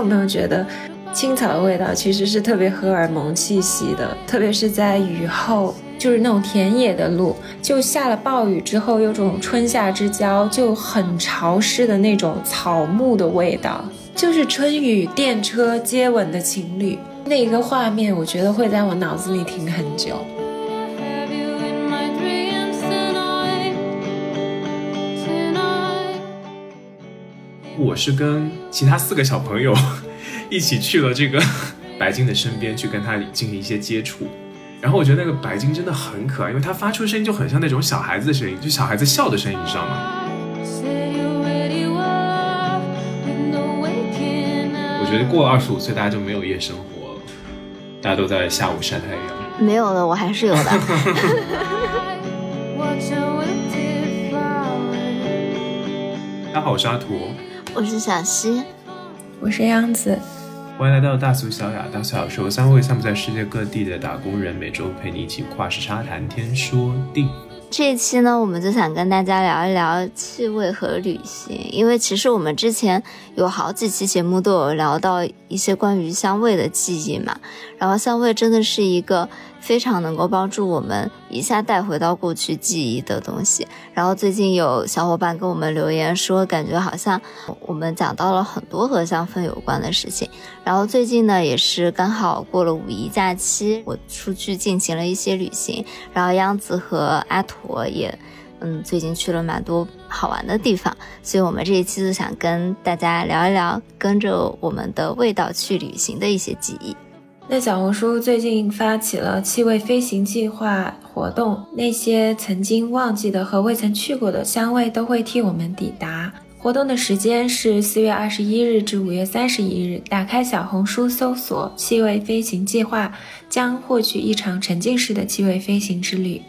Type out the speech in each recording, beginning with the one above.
有没有觉得青草的味道其实是特别荷尔蒙气息的？特别是在雨后，就是那种田野的路，就下了暴雨之后，有种春夏之交就很潮湿的那种草木的味道，就是春雨电车接吻的情侣那个画面，我觉得会在我脑子里停很久。我是跟其他四个小朋友 一起去了这个 白鲸的身边，去跟它进行一些接触。然后我觉得那个白鲸真的很可爱，因为它发出声音就很像那种小孩子的声音，就小孩子笑的声音，你知道吗？我觉得过了二十五岁，大家就没有夜生活了，大家都在下午晒太阳。没有了，我还是有的。大家好，我是阿图。我是小溪，我是杨子，欢迎来到大俗小雅。大俗小雅是由三位散布在世界各地的打工人每周陪你一起跨时差谈天说地。这一期呢，我们就想跟大家聊一聊气味和旅行，因为其实我们之前有好几期节目都有聊到一些关于香味的记忆嘛，然后香味真的是一个。非常能够帮助我们一下带回到过去记忆的东西。然后最近有小伙伴跟我们留言说，感觉好像我们讲到了很多和香氛有关的事情。然后最近呢，也是刚好过了五一假期，我出去进行了一些旅行。然后央子和阿驼也，嗯，最近去了蛮多好玩的地方。所以我们这一期就想跟大家聊一聊，跟着我们的味道去旅行的一些记忆。那小红书最近发起了气味飞行计划活动，那些曾经忘记的和未曾去过的香味都会替我们抵达。活动的时间是四月二十一日至五月三十一日。打开小红书搜索“气味飞行计划”，将获取一场沉浸式的气味飞行之旅。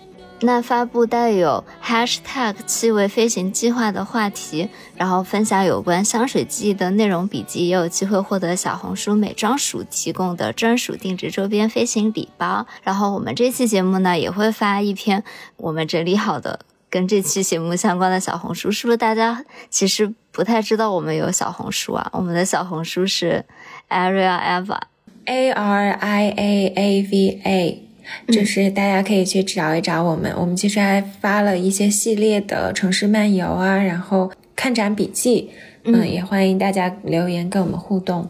那发布带有 #hashtag 气味飞行计划的话题，然后分享有关香水记忆的内容笔记，也有机会获得小红书美妆署提供的专属定制周边飞行礼包。然后我们这期节目呢，也会发一篇我们整理好的跟这期节目相关的小红书。是不是大家其实不太知道我们有小红书啊？我们的小红书是 Aria Ava，A R I A A V A。就是大家可以去找一找我们，我们其实还发了一些系列的城市漫游啊，然后看展笔记，嗯，也欢迎大家留言跟我们互动。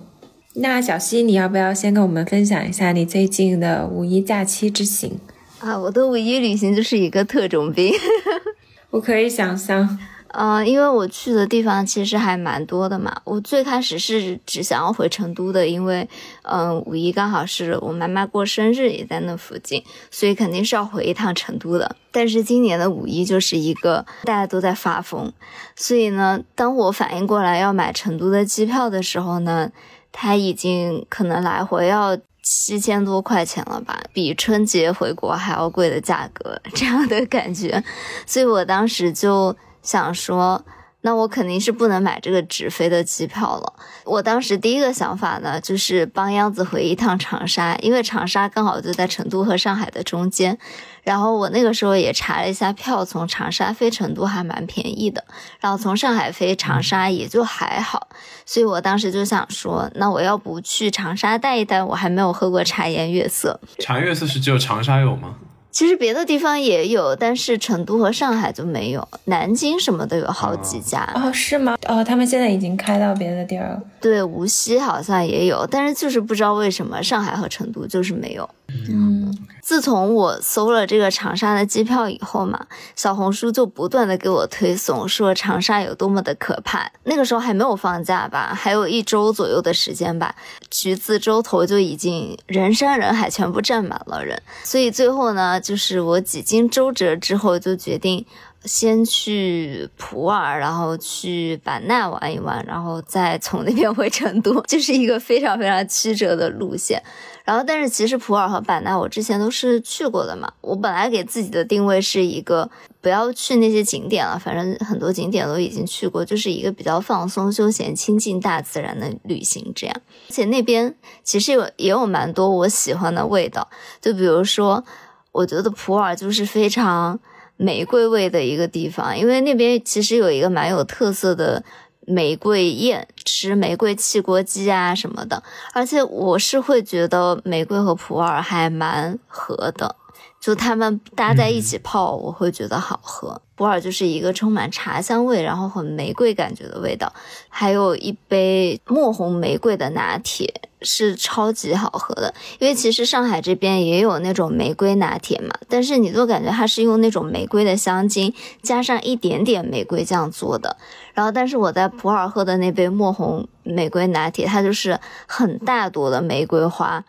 那小溪，你要不要先跟我们分享一下你最近的五一假期之行啊？我的五一旅行就是一个特种兵，我可以想象。嗯，因为我去的地方其实还蛮多的嘛。我最开始是只想要回成都的，因为嗯，五一刚好是我妈妈过生日，也在那附近，所以肯定是要回一趟成都的。但是今年的五一就是一个大家都在发疯，所以呢，当我反应过来要买成都的机票的时候呢，它已经可能来回要七千多块钱了吧，比春节回国还要贵的价格，这样的感觉，所以我当时就。想说，那我肯定是不能买这个直飞的机票了。我当时第一个想法呢，就是帮央子回一趟长沙，因为长沙刚好就在成都和上海的中间。然后我那个时候也查了一下票，从长沙飞成都还蛮便宜的，然后从上海飞长沙也就还好。所以我当时就想说，那我要不去长沙待一待？我还没有喝过茶颜悦色。茶颜悦色是只有长沙有吗？其实别的地方也有，但是成都和上海就没有，南京什么的有好几家哦，是吗？哦，他们现在已经开到别的地儿了。对，无锡好像也有，但是就是不知道为什么上海和成都就是没有。嗯，自从我搜了这个长沙的机票以后嘛，小红书就不断的给我推送说长沙有多么的可怕。那个时候还没有放假吧，还有一周左右的时间吧，橘子洲头就已经人山人海，全部站满了人。所以最后呢，就是我几经周折之后，就决定。先去普洱，然后去版纳玩一玩，然后再从那边回成都，就是一个非常非常曲折的路线。然后，但是其实普洱和版纳我之前都是去过的嘛。我本来给自己的定位是一个不要去那些景点了，反正很多景点都已经去过，就是一个比较放松、休闲、亲近大自然的旅行这样。而且那边其实有也有蛮多我喜欢的味道，就比如说，我觉得普洱就是非常。玫瑰味的一个地方，因为那边其实有一个蛮有特色的玫瑰宴，吃玫瑰汽锅鸡啊什么的。而且我是会觉得玫瑰和普洱还蛮合的。就它们搭在一起泡，我会觉得好喝。普洱就是一个充满茶香味，然后很玫瑰感觉的味道。还有一杯墨红玫瑰的拿铁是超级好喝的，因为其实上海这边也有那种玫瑰拿铁嘛，但是你就感觉它是用那种玫瑰的香精加上一点点玫瑰酱做的。然后，但是我在普洱喝的那杯墨红玫瑰拿铁，它就是很大朵的玫瑰花。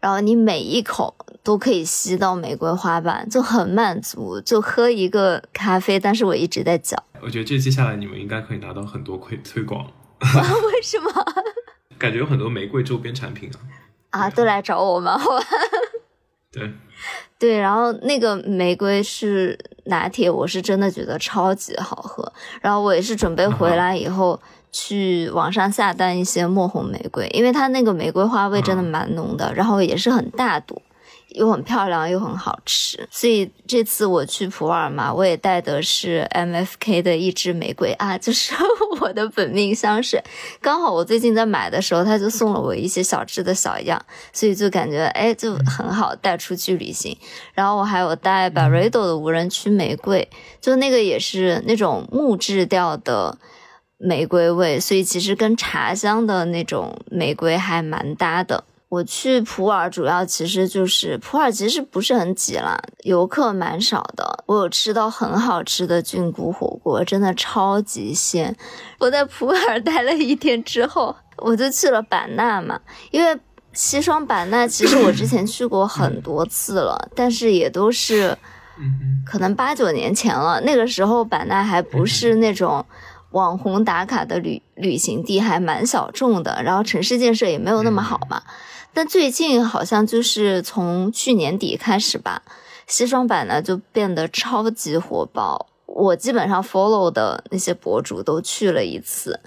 然后你每一口都可以吸到玫瑰花瓣，就很满足。就喝一个咖啡，但是我一直在嚼。我觉得这接下来你们应该可以拿到很多推推广。为什么？感觉有很多玫瑰周边产品啊。啊，都来找我们，好吧？对。对，然后那个玫瑰是拿铁，我是真的觉得超级好喝。然后我也是准备回来以后。去网上下单一些墨红玫瑰，因为它那个玫瑰花味真的蛮浓的，然后也是很大朵，又很漂亮，又很好吃。所以这次我去普洱嘛，我也带的是 M F K 的一支玫瑰啊，就是 我的本命香水。刚好我最近在买的时候，他就送了我一些小支的小样，所以就感觉哎，就很好带出去旅行。然后我还有带 Barredo 的无人区玫瑰，就那个也是那种木质调的。玫瑰味，所以其实跟茶香的那种玫瑰还蛮搭的。我去普洱主要其实就是普洱其实不是很挤啦，游客蛮少的。我有吃到很好吃的菌菇火锅，真的超级鲜。我在普洱 待了一天之后，我就去了版纳嘛，因为西双版纳其实我之前去过很多次了，但是也都是，可能八九年前了。那个时候版纳还不是那种。网红打卡的旅旅行地还蛮小众的，然后城市建设也没有那么好嘛。但最近好像就是从去年底开始吧，西双版纳就变得超级火爆。我基本上 follow 的那些博主都去了一次，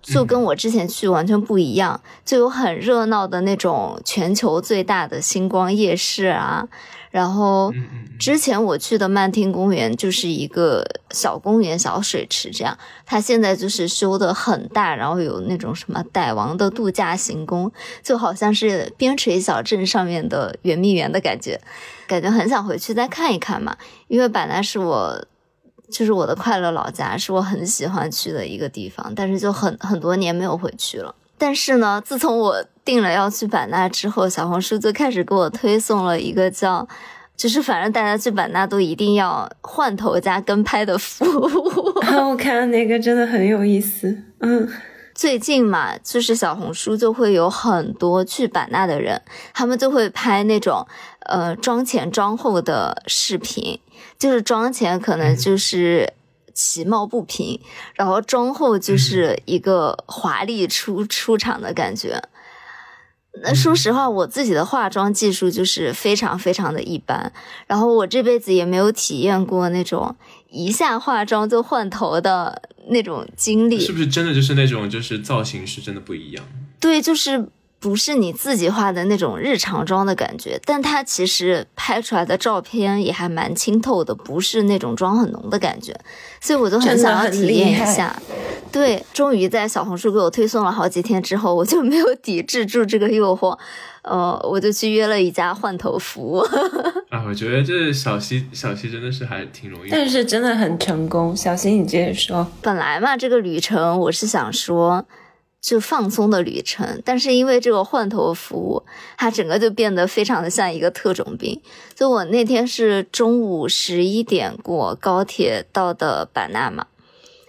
就跟我之前去完全不一样，就有很热闹的那种全球最大的星光夜市啊。然后，之前我去的曼听公园就是一个小公园、小水池这样。它现在就是修的很大，然后有那种什么傣王的度假行宫，就好像是边陲小镇上面的圆明园的感觉，感觉很想回去再看一看嘛。因为版纳是我，就是我的快乐老家，是我很喜欢去的一个地方，但是就很很多年没有回去了。但是呢，自从我定了要去版纳之后，小红书就开始给我推送了一个叫，就是反正大家去版纳都一定要换头加跟拍的服务。我看那个真的很有意思。嗯，最近嘛，就是小红书就会有很多去版纳的人，他们就会拍那种呃妆前妆后的视频，就是妆前可能就是。其貌不平，然后妆后就是一个华丽出出场的感觉。那说实话，我自己的化妆技术就是非常非常的一般，然后我这辈子也没有体验过那种一下化妆就换头的那种经历。是不是真的就是那种就是造型是真的不一样？对，就是。不是你自己化的那种日常妆的感觉，但它其实拍出来的照片也还蛮清透的，不是那种妆很浓的感觉，所以我就很想要体验一下。对，终于在小红书给我推送了好几天之后，我就没有抵制住这个诱惑，呃，我就去约了一家换头服务。啊，我觉得这小西小西真的是还挺容易，但是真的很成功。小西，你接着说。本来嘛，这个旅程我是想说。就放松的旅程，但是因为这个换头服务，它整个就变得非常的像一个特种兵。就我那天是中午十一点过高铁到的版纳嘛，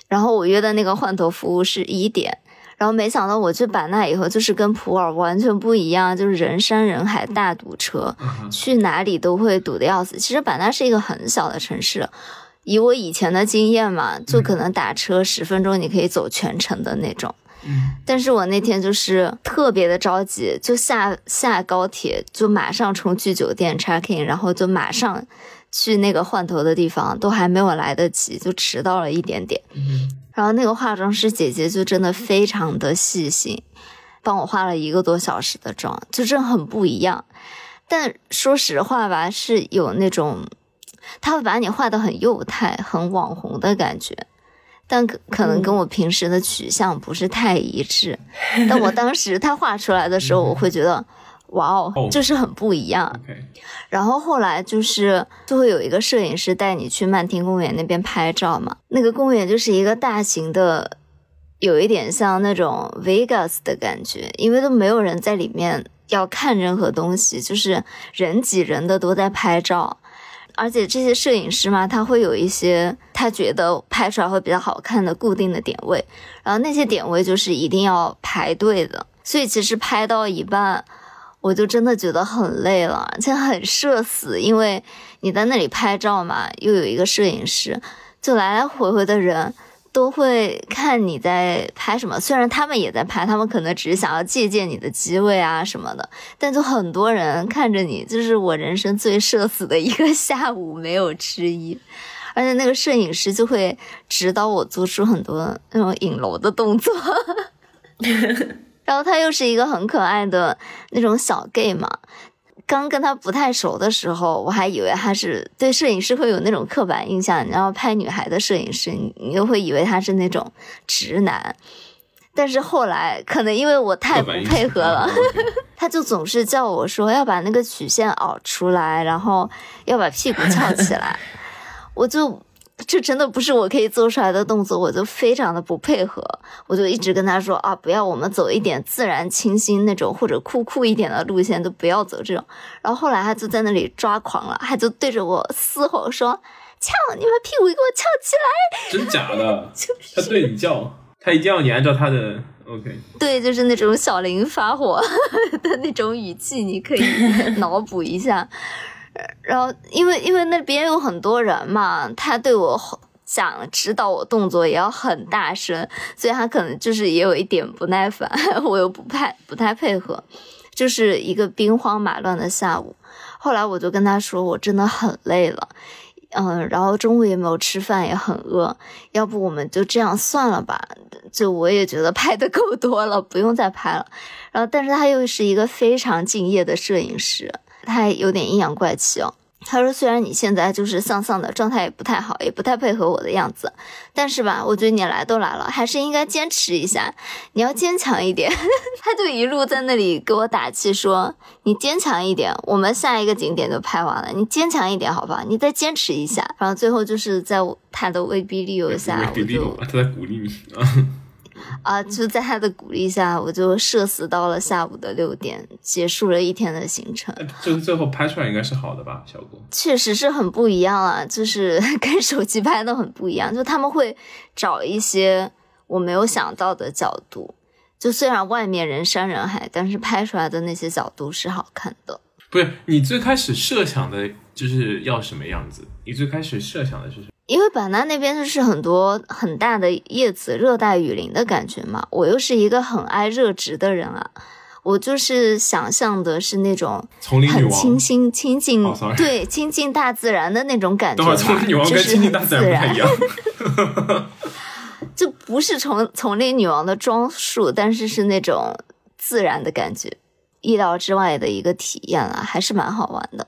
然后我约的那个换头服务是一点，然后没想到我去版纳以后，就是跟普洱完全不一样，就是人山人海，大堵车，去哪里都会堵得要死。其实版纳是一个很小的城市，以我以前的经验嘛，就可能打车十分钟你可以走全程的那种。但是我那天就是特别的着急，就下下高铁，就马上冲去酒店 check in，然后就马上去那个换头的地方，都还没有来得及，就迟到了一点点。然后那个化妆师姐姐就真的非常的细心，帮我化了一个多小时的妆，就真的很不一样。但说实话吧，是有那种他会把你画的很幼态、很网红的感觉。但可可能跟我平时的取向不是太一致。但我当时他画出来的时候，我会觉得，哇哦，就是很不一样。然后后来就是就会有一个摄影师带你去曼听公园那边拍照嘛，那个公园就是一个大型的，有一点像那种 Vegas 的感觉，因为都没有人在里面要看任何东西，就是人挤人的都在拍照。而且这些摄影师嘛，他会有一些他觉得拍出来会比较好看的固定的点位，然后那些点位就是一定要排队的，所以其实拍到一半，我就真的觉得很累了，而且很社死，因为你在那里拍照嘛，又有一个摄影师，就来来回回的人。都会看你在拍什么，虽然他们也在拍，他们可能只是想要借鉴你的机位啊什么的，但就很多人看着你，就是我人生最社死的一个下午没有之一。而且那个摄影师就会指导我做出很多那种影楼的动作，然后他又是一个很可爱的那种小 gay 嘛。刚跟他不太熟的时候，我还以为他是对摄影师会有那种刻板印象，然后拍女孩的摄影师，你又会以为他是那种直男。但是后来，可能因为我太不配合了，他就总是叫我说要把那个曲线凹出来，然后要把屁股翘起来，我就。这真的不是我可以做出来的动作，我就非常的不配合，我就一直跟他说啊，不要，我们走一点自然清新那种或者酷酷一点的路线，都不要走这种。然后后来他就在那里抓狂了，他就对着我嘶吼说：“翘，你把屁股给我翘起来！”真假的？他对你叫，他一定要你按照他的 OK。对，就是那种小林发火 的那种语气，你可以 脑补一下。然后，因为因为那边有很多人嘛，他对我讲指导我动作也要很大声，所以他可能就是也有一点不耐烦，我又不配不太配合，就是一个兵荒马乱的下午。后来我就跟他说，我真的很累了，嗯，然后中午也没有吃饭，也很饿，要不我们就这样算了吧？就我也觉得拍的够多了，不用再拍了。然后，但是他又是一个非常敬业的摄影师。他有点阴阳怪气哦。他说：“虽然你现在就是丧丧的状态也不太好，也不太配合我的样子，但是吧，我觉得你来都来了，还是应该坚持一下。你要坚强一点。”他就一路在那里给我打气，说：“你坚强一点，我们下一个景点就拍完了。你坚强一点，好吧？你再坚持一下。”然后最后就是在他的威逼利诱下，我就他在鼓励你，就在他的鼓励下，我就社死到了下午的六点，结束了一天的行程。就是最后拍出来应该是好的吧，效果？确实是很不一样啊，就是 跟手机拍的很不一样。就他们会找一些我没有想到的角度，就虽然外面人山人海，但是拍出来的那些角度是好看的。不是你最开始设想的就是要什么样子？你最开始设想的是什么？因为版纳那边就是很多很大的叶子，热带雨林的感觉嘛。我又是一个很爱热植的人啊，我就是想象的是那种很清新、亲近，对，亲近大自然的那种感觉。丛林女王跟亲近大自然不一样，就不是丛丛林女王的装束，但是是那种自然的感觉，意料之外的一个体验啊，还是蛮好玩的。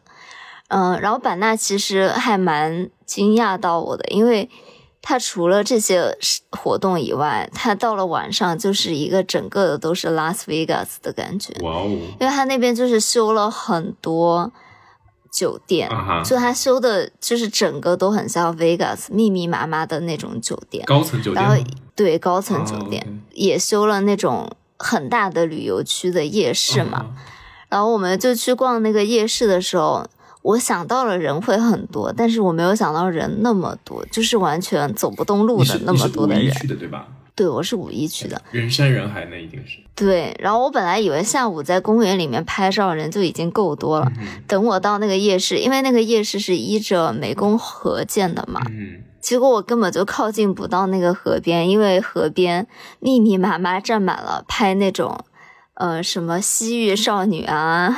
嗯，然后版纳其实还蛮惊讶到我的，因为它除了这些活动以外，它到了晚上就是一个整个的都是拉斯维加斯的感觉。哇哦！因为它那边就是修了很多酒店，就它修的就是整个都很像 Vegas，密密麻麻的那种酒店，高层酒店。然后对高层酒店也修了那种很大的旅游区的夜市嘛，然后我们就去逛那个夜市的时候。我想到了人会很多，但是我没有想到人那么多，就是完全走不动路的那么多的人。去的对吧？对，我是五一去的。人山人海，那一定是。对，然后我本来以为下午在公园里面拍照人就已经够多了，等我到那个夜市，因为那个夜市是依着湄公河建的嘛，嗯，结果我根本就靠近不到那个河边，因为河边密密麻麻站满了拍那种。呃，什么西域少女啊，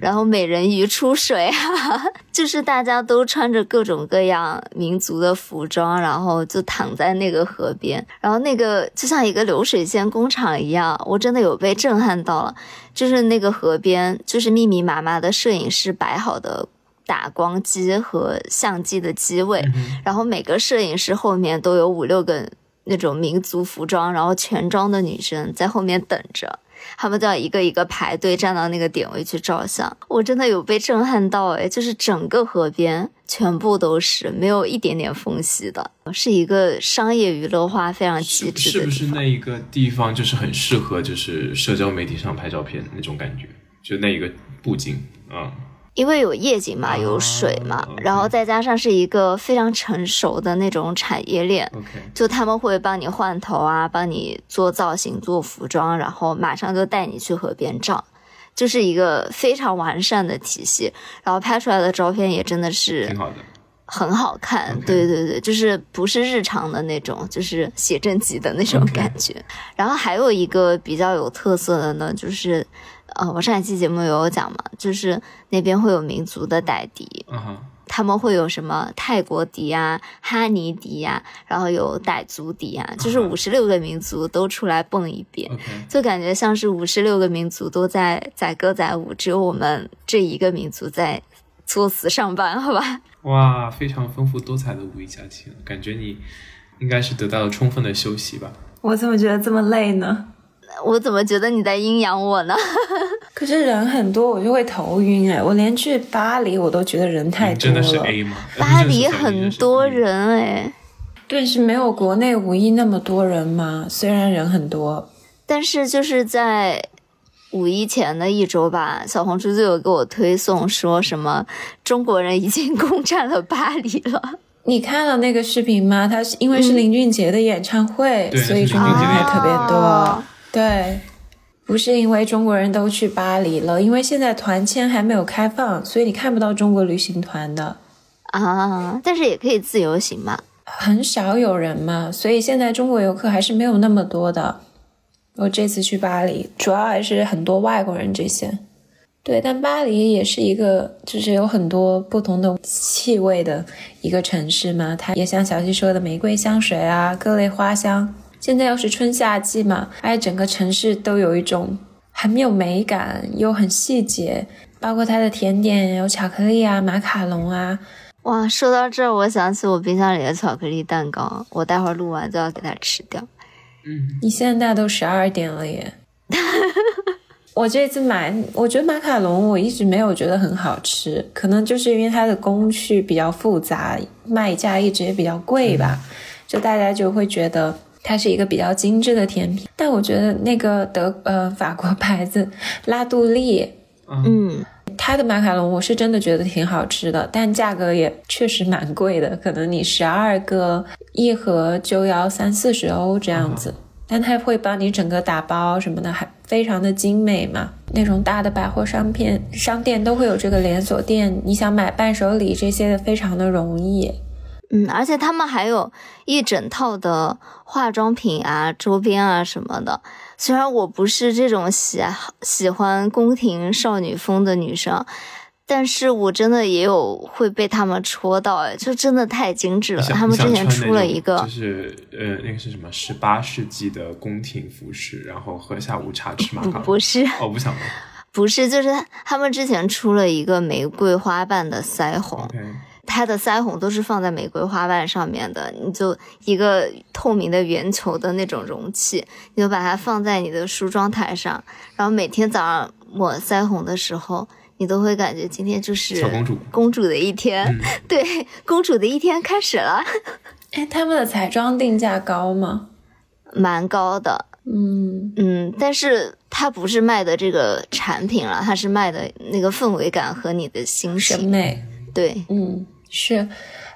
然后美人鱼出水啊，就是大家都穿着各种各样民族的服装，然后就躺在那个河边，然后那个就像一个流水线工厂一样，我真的有被震撼到了。就是那个河边，就是密密麻麻的摄影师摆好的打光机和相机的机位，然后每个摄影师后面都有五六个。那种民族服装，然后全装的女生在后面等着。他们都要一个一个排队站到那个点位去照相，我真的有被震撼到哎！就是整个河边全部都是没有一点点缝隙的，是一个商业娱乐化非常极致的。是不是那一个地方就是很适合就是社交媒体上拍照片那种感觉？就那一个布景啊。因为有夜景嘛，有水嘛，然后再加上是一个非常成熟的那种产业链，就他们会帮你换头啊，帮你做造型、做服装，然后马上就带你去河边照，就是一个非常完善的体系。然后拍出来的照片也真的是挺好的，很好看。对对对，就是不是日常的那种，就是写真集的那种感觉。然后还有一个比较有特色的呢，就是。呃，我上一期节目有讲嘛，就是那边会有民族的傣笛，他们会有什么泰国笛啊、哈尼笛啊，然后有傣族笛啊，就是五十六个民族都出来蹦一遍，就感觉像是五十六个民族都在载歌载舞，只有我们这一个民族在作死上班，好吧？哇，非常丰富多彩的五一假期，感觉你应该是得到了充分的休息吧？我怎么觉得这么累呢？我怎么觉得你在阴阳我呢？可是人很多，我就会头晕哎！我连去巴黎我都觉得人太多了。真的是 A 吗？巴黎很多人哎。对，是没有国内五一那么多人吗？虽然人很多，但是就是在五一前的一周吧，小红书就有给我推送说什么中国人已经攻占了巴黎了。你看了那个视频吗？他是因为是林俊杰的演唱会，所以中国人也特别多。对，不是因为中国人都去巴黎了，因为现在团签还没有开放，所以你看不到中国旅行团的啊。但是也可以自由行嘛，很少有人嘛，所以现在中国游客还是没有那么多的。我这次去巴黎，主要还是很多外国人这些。对，但巴黎也是一个就是有很多不同的气味的一个城市嘛，它也像小溪说的玫瑰香水啊，各类花香。现在又是春夏季嘛，哎整个城市都有一种很有美感又很细节，包括它的甜点有巧克力啊、马卡龙啊。哇，说到这儿，我想起我冰箱里的巧克力蛋糕，我待会儿录完就要给它吃掉。嗯，你现在都十二点了耶。我这次买，我觉得马卡龙我一直没有觉得很好吃，可能就是因为它的工序比较复杂，卖价一直也比较贵吧，就大家就会觉得。它是一个比较精致的甜品，但我觉得那个德呃法国牌子拉杜丽，嗯，它的马卡龙我是真的觉得挺好吃的，但价格也确实蛮贵的，可能你十二个一盒就要三四十欧这样子。但它会帮你整个打包什么的，还非常的精美嘛。那种大的百货商店商店都会有这个连锁店，你想买伴手礼这些的非常的容易。嗯，而且他们还有一整套的化妆品啊、周边啊什么的。虽然我不是这种喜喜欢宫廷少女风的女生，但是我真的也有会被他们戳到，哎，就真的太精致了。他们之前出了一个，就是呃，那个是什么？十八世纪的宫廷服饰，然后喝下午茶吃马卡龙。不是，哦，不想了。不是，就是他们之前出了一个玫瑰花瓣的腮红。它的腮红都是放在玫瑰花瓣上面的，你就一个透明的圆球的那种容器，你就把它放在你的梳妆台上，然后每天早上抹腮红的时候，你都会感觉今天就是公主公主的一天，对，公主的一天开始了。哎，他们的彩妆定价高吗？蛮高的，嗯嗯，但是它不是卖的这个产品了，它是卖的那个氛围感和你的心审美，对，嗯。是，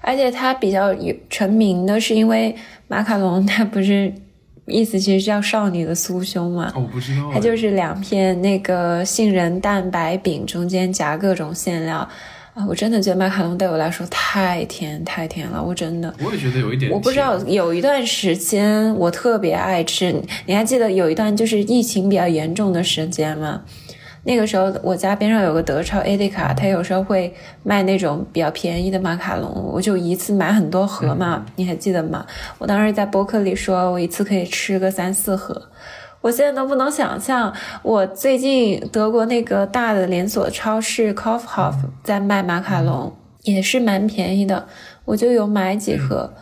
而且它比较有成名的是因为马卡龙，它不是意思其实叫少女的酥胸嘛？我不知道。它就是两片那个杏仁蛋白饼，中间夹各种馅料啊！我真的觉得马卡龙对我来说太甜太甜了，我真的。我也觉得有一点。我不知道有一段时间我特别爱吃，你还记得有一段就是疫情比较严重的时间吗？那个时候，我家边上有个德超 A D 卡，他有时候会卖那种比较便宜的马卡龙，我就一次买很多盒嘛，你还记得吗？我当时在博客里说，我一次可以吃个三四盒。我现在都不能想象，我最近德国那个大的连锁超市 Kaufhof 在卖马卡龙，也是蛮便宜的，我就有买几盒。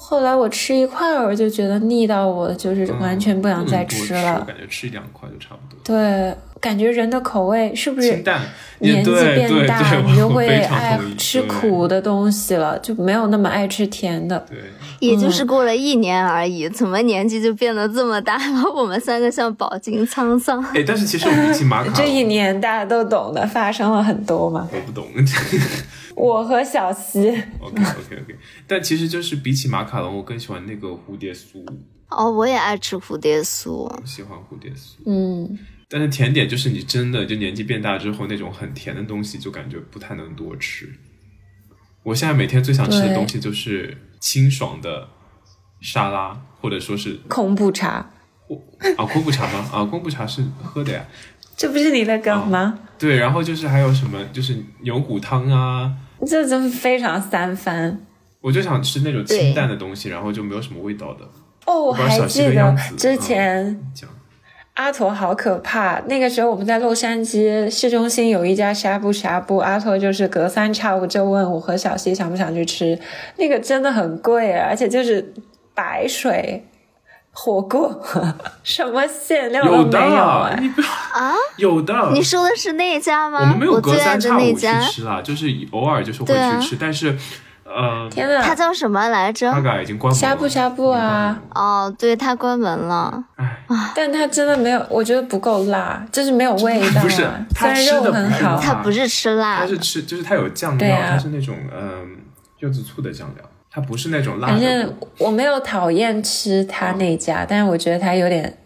后来我吃一块儿，我就觉得腻到我，就是完全不想再吃了。感觉吃一两块就差不多。对，感觉人的口味是不是清淡？年纪变大，你就会爱吃苦的东西了，就没有那么爱吃甜的。对，也就是过了一年而已，怎么年纪就变得这么大了？我们三个像饱经沧桑。哎，但是其实我比起马卡，这一年大家都懂的，发生了很多嘛。我不懂。我和小西。OK OK OK，但其实就是比起马卡龙，我更喜欢那个蝴蝶酥。哦，我也爱吃蝴蝶酥，我喜欢蝴蝶酥。嗯，但是甜点就是你真的就年纪变大之后，那种很甜的东西就感觉不太能多吃。我现在每天最想吃的东西就是清爽的沙拉，或者说是空布茶。啊，空布茶吗？啊，空布茶是喝的呀。这不是你的梗吗？对，然后就是还有什么，就是牛骨汤啊，这真非常三番。我就想吃那种清淡的东西，然后就没有什么味道的。哦，我还记得之嗯前阿驼好可怕。那个时候我们在洛杉矶市中心有一家呷哺呷哺，阿驼就是隔三差五就问我和小西想不想去吃，那个真的很贵，而且就是白水。火锅 什么馅料都没有啊！你啊？有的，你说的是那家吗？我们没有隔三差五去家吃啦，就是偶尔就是会去吃，啊、但是呃，天呐，它叫什么来着？大概已经关门了。呷哺呷哺啊！哦，对，它关门了。唉，但它真的没有，我觉得不够辣，就是没有味道、啊。不是，虽然肉很好，它不是吃辣，它是吃，就是它有酱料，啊、它是那种嗯、呃、柚子醋的酱料。它不是那种辣的。反正我没有讨厌吃他那家，但是我觉得它有点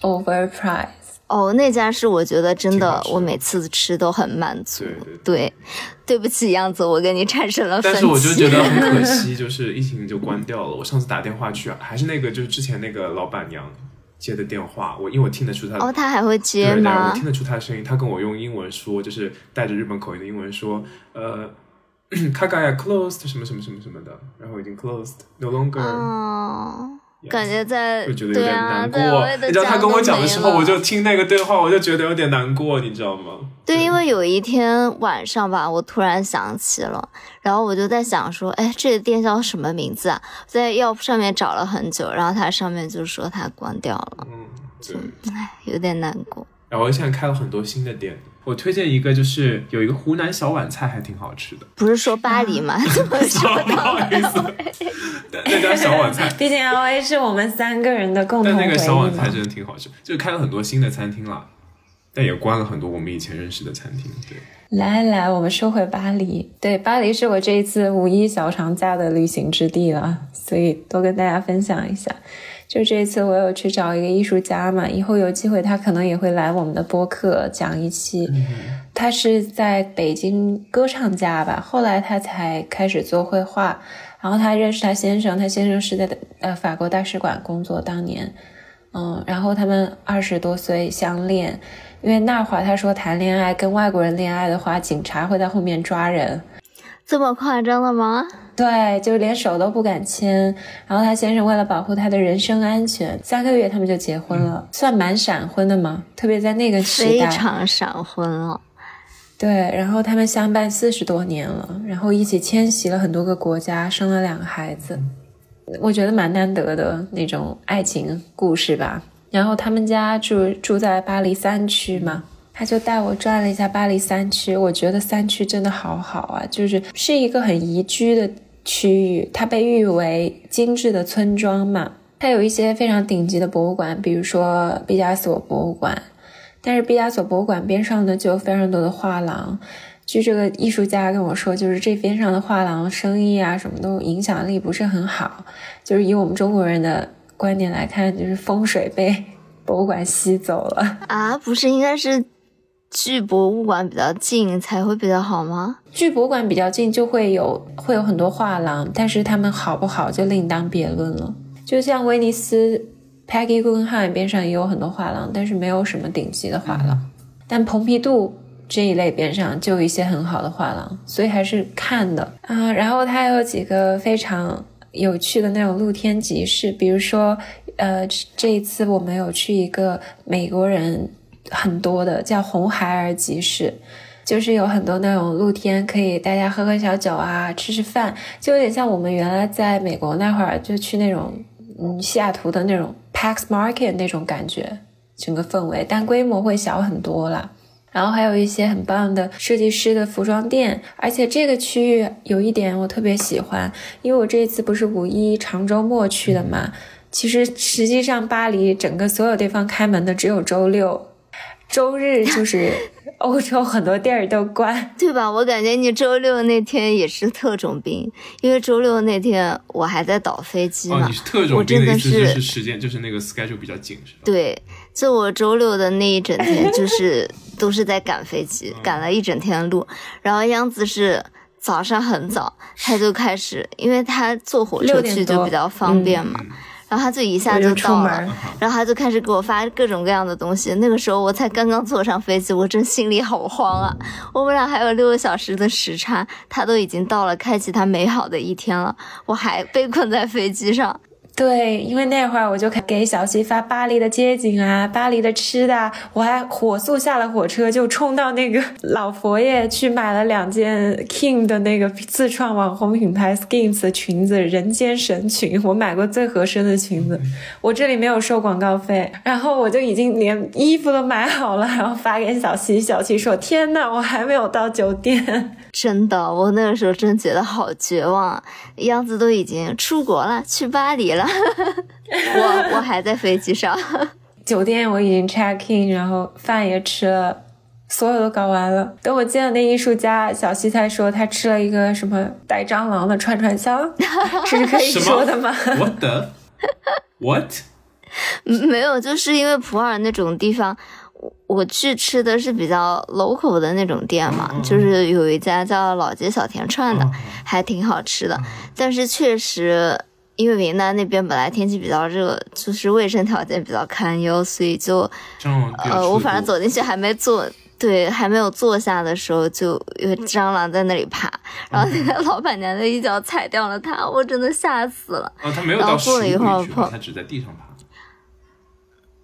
overprice。哦，那家是我觉得真的，我每次吃都很满足。对对对，对不起，样子，我跟你产生了分歧。但是我就觉得很可 惜，就是疫情就关掉了。我上次打电话去，还是那个就是之前那个老板娘接的电话，我因为我听得出她哦，她还会接吗？我听得出她的声音，她跟我用英文说，就是带着日本口音的英文说，呃。卡卡呀，closed 什么什么什么什么的，然后已经 closed，no longer。哦，感觉在就觉得有点难过。啊、你知道他跟我讲的时候，我就听那个对话，我就觉得有点难过，你知道吗？对，因为有一天晚上吧，我突然想起了，然后我就在想说，哎，这个店叫什么名字啊？在药铺上面找了很久，然后它上面就说它关掉了。嗯，对，哎，有点难过。然后现在开了很多新的店。我推荐一个，就是有一个湖南小碗菜，还挺好吃的。不是说巴黎吗？怎么说不好意思，那家小碗菜，毕竟 L A 是我们三个人的共同但那个小碗菜真的挺好吃，就是开了很多新的餐厅了，但也关了很多我们以前认识的餐厅。对，来来，我们说回巴黎。对，巴黎是我这一次五一小长假的旅行之地了，所以多跟大家分享一下。就这一次，我有去找一个艺术家嘛，以后有机会他可能也会来我们的播客讲一期。嗯、他是在北京歌唱家吧，后来他才开始做绘画。然后他认识他先生，他先生是在呃法国大使馆工作，当年，嗯，然后他们二十多岁相恋，因为那会儿他说谈恋爱跟外国人恋爱的话，警察会在后面抓人。这么夸张了吗？对，就连手都不敢牵。然后他先生为了保护他的人身安全，三个月他们就结婚了，嗯、算蛮闪婚的嘛。特别在那个时代，非常闪婚了。对，然后他们相伴四十多年了，然后一起迁徙了很多个国家，生了两个孩子，我觉得蛮难得的那种爱情故事吧。然后他们家住住在巴黎三区嘛。他就带我转了一下巴黎三区，我觉得三区真的好好啊，就是是一个很宜居的区域，它被誉为精致的村庄嘛。它有一些非常顶级的博物馆，比如说毕加索博物馆，但是毕加索博物馆边上呢就有非常多的画廊。据这个艺术家跟我说，就是这边上的画廊生意啊什么都影响力不是很好，就是以我们中国人的观点来看，就是风水被博物馆吸走了啊，不是应该是。距博物馆比较近才会比较好吗？距博物馆比较近就会有会有很多画廊，但是他们好不好就另当别论了。就像威尼斯 Peggy Guggenheim 边上也有很多画廊，但是没有什么顶级的画廊。但蓬皮杜这一类边上就有一些很好的画廊，所以还是看的啊。然后它有几个非常有趣的那种露天集市，比如说呃这一次我们有去一个美国人。很多的叫红孩儿集市，就是有很多那种露天可以大家喝喝小酒啊，吃吃饭，就有点像我们原来在美国那会儿就去那种嗯西雅图的那种 Pax Market 那种感觉，整个氛围，但规模会小很多了。然后还有一些很棒的设计师的服装店，而且这个区域有一点我特别喜欢，因为我这一次不是五一长周末去的嘛。其实实际上巴黎整个所有地方开门的只有周六，周日就是欧洲很多地儿都关，对吧？我感觉你周六那天也是特种兵，因为周六那天我还在倒飞机哦，嘛你。是特种我真的意思就是是时间就是那个 schedule 比较紧是吧？对，就我周六的那一整天，就是都是在赶飞机，赶了一整天的路。然后央子是早上很早，他就开始，因为他坐火车6点多去就比较方便嘛，嗯然后他就一下就到了。然后他就开始给我发各种各样的东西。那个时候我才刚刚坐上飞机，我真心里好慌啊！我们俩还有六个小时的时差，他都已经到了开启他美好的一天了，我还被困在飞机上。对，因为那会儿我就给小西发巴黎的街景啊，巴黎的吃的啊，我还火速下了火车就冲到那个 老佛爷去买了两件 King 的那个自创网红品牌 Skins 的裙子，人间神裙，我买过最合身的裙子，我这里没有收广告费，然后我就已经连衣服都买好了，然后发给小西，小西说：“天呐，我还没有到酒店。”真的，我那个时候真觉得好绝望啊！样子都已经出国了，去巴黎了，我我还在飞机上。酒店我已经 check in，然后饭也吃了，所有都搞完了。等我见了那艺术家，小西才说他吃了一个什么带蟑螂的串串香，这 是可以说的吗？？What the what？没有，就是因为普洱那种地方，我我去吃的是比较 local 的那种店嘛，嗯就是有一家叫老街小甜串的，嗯还挺好吃的。但是确实，因为云南那边本来天气比较热，就是卫生条件比较堪忧，所以就呃，我反正走进去还没坐。对，还没有坐下的时候，就有蟑螂在那里爬，然后那个老板娘就一脚踩掉了它，我真的吓死了。哦，他没有然后过了一会儿里去吧碰他只在地上爬。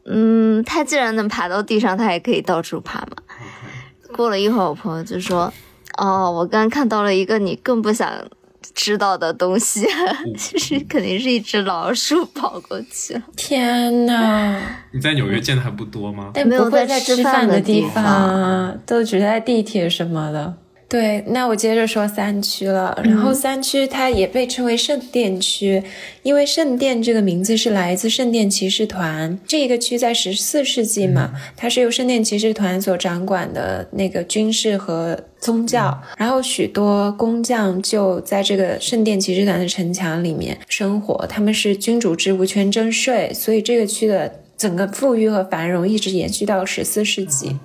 嗯，它既然能爬到地上，它也可以到处爬嘛。过了一会儿，我朋友就说：“哦，我刚看到了一个你更不想知道的东西，其 实肯定是一只老鼠跑过去了。天呐！你在纽约见的还不多吗？但没有会在在吃吃饭饭的地地方啊，都只在地铁什么的。对，那我接着说三区了。然后三区它也被称为圣殿区，因为圣殿这个名字是来自圣殿骑士团。这一个区在十四世纪嘛，它是由圣殿骑士团所掌管的那个军事和宗教。然后许多工匠就在这个圣殿骑士团的城墙里面生活，他们是君主制无权征税，所以这个区的整个富裕和繁荣一直延续到十四世纪。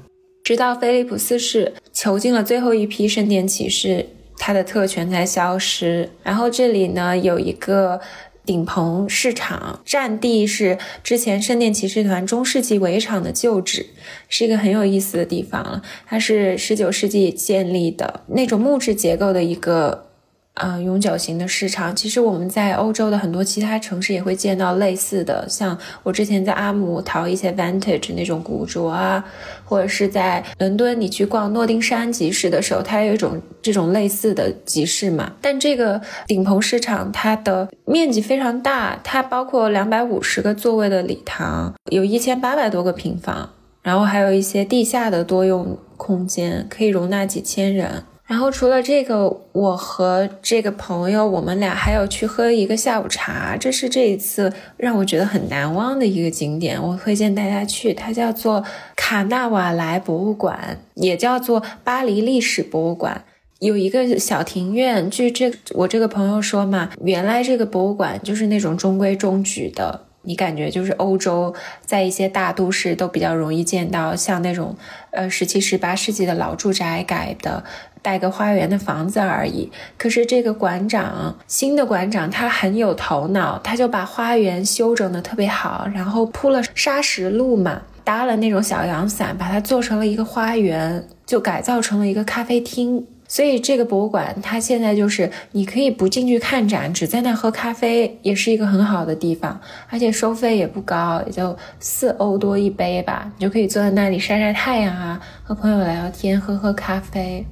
直到菲利普四世囚禁了最后一批圣殿骑士，他的特权才消失。然后这里呢有一个顶棚市场，占地是之前圣殿骑士团中世纪围场的旧址，是一个很有意思的地方。它是十九世纪建立的那种木质结构的一个。呃，永久型的市场，其实我们在欧洲的很多其他城市也会见到类似的，像我之前在阿姆淘一些 vintage 那种古着啊，或者是在伦敦你去逛诺丁山集市的时候，它有一种这种类似的集市嘛。但这个顶棚市场它的面积非常大，它包括两百五十个座位的礼堂，有一千八百多个平方，然后还有一些地下的多用空间，可以容纳几千人。然后除了这个，我和这个朋友，我们俩还有去喝一个下午茶，这是这一次让我觉得很难忘的一个景点，我推荐大家去，它叫做卡纳瓦莱博物馆，也叫做巴黎历史博物馆。有一个小庭院，据这我这个朋友说嘛，原来这个博物馆就是那种中规中矩的，你感觉就是欧洲在一些大都市都比较容易见到，像那种呃十七、十八世纪的老住宅改的。带个花园的房子而已。可是这个馆长，新的馆长他很有头脑，他就把花园修整的特别好，然后铺了砂石路嘛，搭了那种小阳伞，把它做成了一个花园，就改造成了一个咖啡厅。所以这个博物馆它现在就是你可以不进去看展，只在那喝咖啡，也是一个很好的地方，而且收费也不高，也就四欧多一杯吧，你就可以坐在那里晒晒太阳啊，和朋友聊聊天，喝喝咖啡，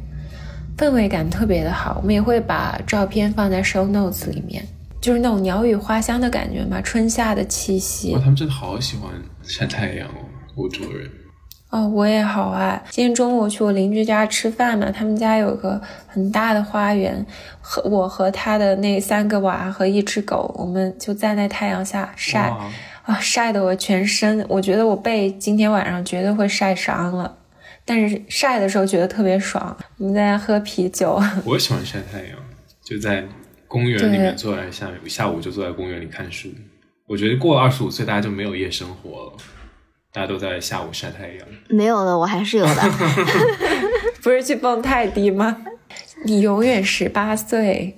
氛围感特别的好。我们也会把照片放在 show notes 里面，就是那种鸟语花香的感觉嘛，春夏的气息。哇，他们真的好喜欢晒太阳哦，欧洲人。哦，我也好爱。今天中午去我邻居家吃饭嘛，他们家有个很大的花园，和我和他的那三个娃和一只狗，我们就站在太阳下晒啊，晒得我全身，我觉得我背今天晚上绝对会晒伤了。但是晒的时候觉得特别爽，我们在那喝啤酒，我喜欢晒太阳，就在公园里面坐在下面，下午就坐在公园里看书。我觉得过了二十五岁，大家就没有夜生活了，大家都在下午晒太阳。没有了，我还是有的。不是去蹦泰迪吗？你永远十八岁。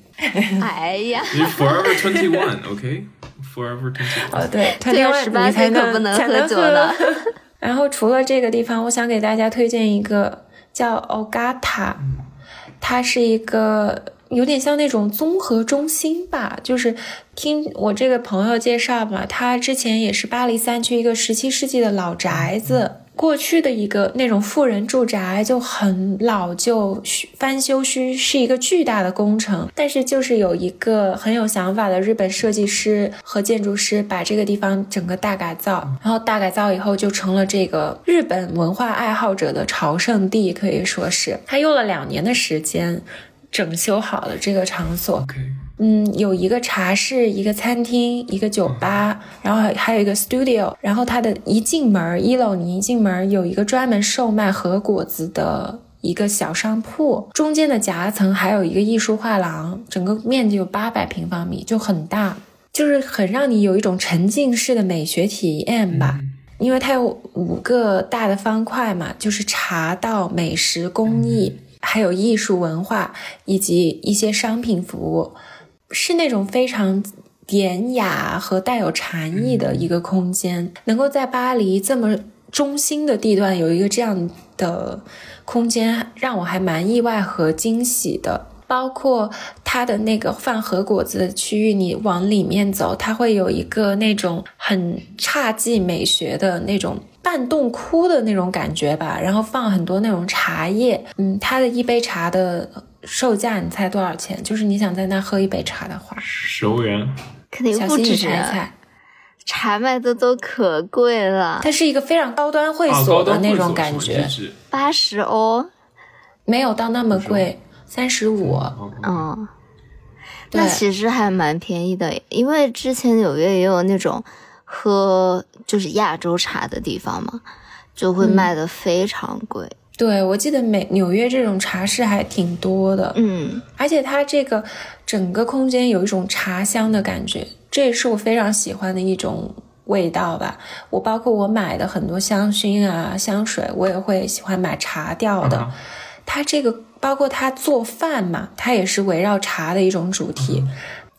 哎呀，你 forever twenty one，OK？Forever twenty 哦，one。对，对啊，十八岁可不能喝酒了。然后除了这个地方，我想给大家推荐一个叫 Ogata，它是一个有点像那种综合中心吧，就是听我这个朋友介绍嘛，他之前也是巴黎三区一个十七世纪的老宅子。过去的一个那种富人住宅就很老旧，翻修需是一个巨大的工程，但是就是有一个很有想法的日本设计师和建筑师把这个地方整个大改造，然后大改造以后就成了这个日本文化爱好者的朝圣地，可以说是。他用了两年的时间整修好了这个场所。嗯，有一个茶室，一个餐厅，一个酒吧，然后还还有一个 studio。然后它的一进门，一楼你一进门有一个专门售卖和果子的一个小商铺，中间的夹层还有一个艺术画廊，整个面积有八百平方米，就很大，就是很让你有一种沉浸式的美学体验吧。因为它有五个大的方块嘛，就是茶道、美食、工艺，还有艺术文化以及一些商品服务。是那种非常典雅和带有禅意的一个空间，能够在巴黎这么中心的地段有一个这样的空间，让我还蛮意外和惊喜的。包括它的那个饭盒果子的区域，你往里面走，它会有一个那种很侘寂美学的那种半洞窟的那种感觉吧，然后放很多那种茶叶，嗯，它的一杯茶的售价，你猜多少钱？就是你想在那喝一杯茶的话，十欧元。肯定不止你猜猜，茶卖的都可贵了，它是一个非常高端会啊，所的那种感觉，就是八十欧。没有到那么贵，三十五。哦嗯，那其实还蛮便宜的，因为之前纽约也有那种喝就是亚洲茶的地方嘛，就会卖的非常贵。对，我记得美纽约这种茶室还挺多的，嗯而且它这个整个空间有一种茶香的感觉，这也是我非常喜欢的一种味道吧。我包括我买的很多香薰啊、香水，我也会喜欢买茶调的。啊它这个包括它做饭嘛，它也是围绕茶的一种主题。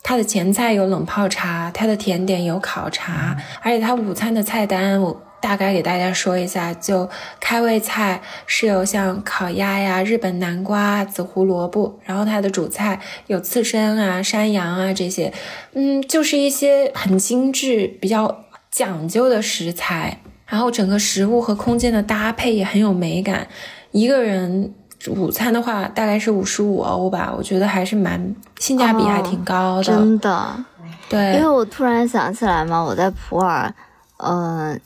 它的前菜有冷泡茶，它的甜点有烤茶，而且它午餐的菜单我大概给大家说一下，就开胃菜是有像烤鸭呀、日本南瓜、紫胡萝卜，然后它的主菜有刺身啊、山羊啊这些，嗯，就是一些很精致、比较讲究的食材，然后整个食物和空间的搭配也很有美感，一个人。午餐的话大概是五十五欧吧，我觉得还是蛮性价比还挺高的。真的，对，因为我突然想起来嘛，我在普洱，嗯、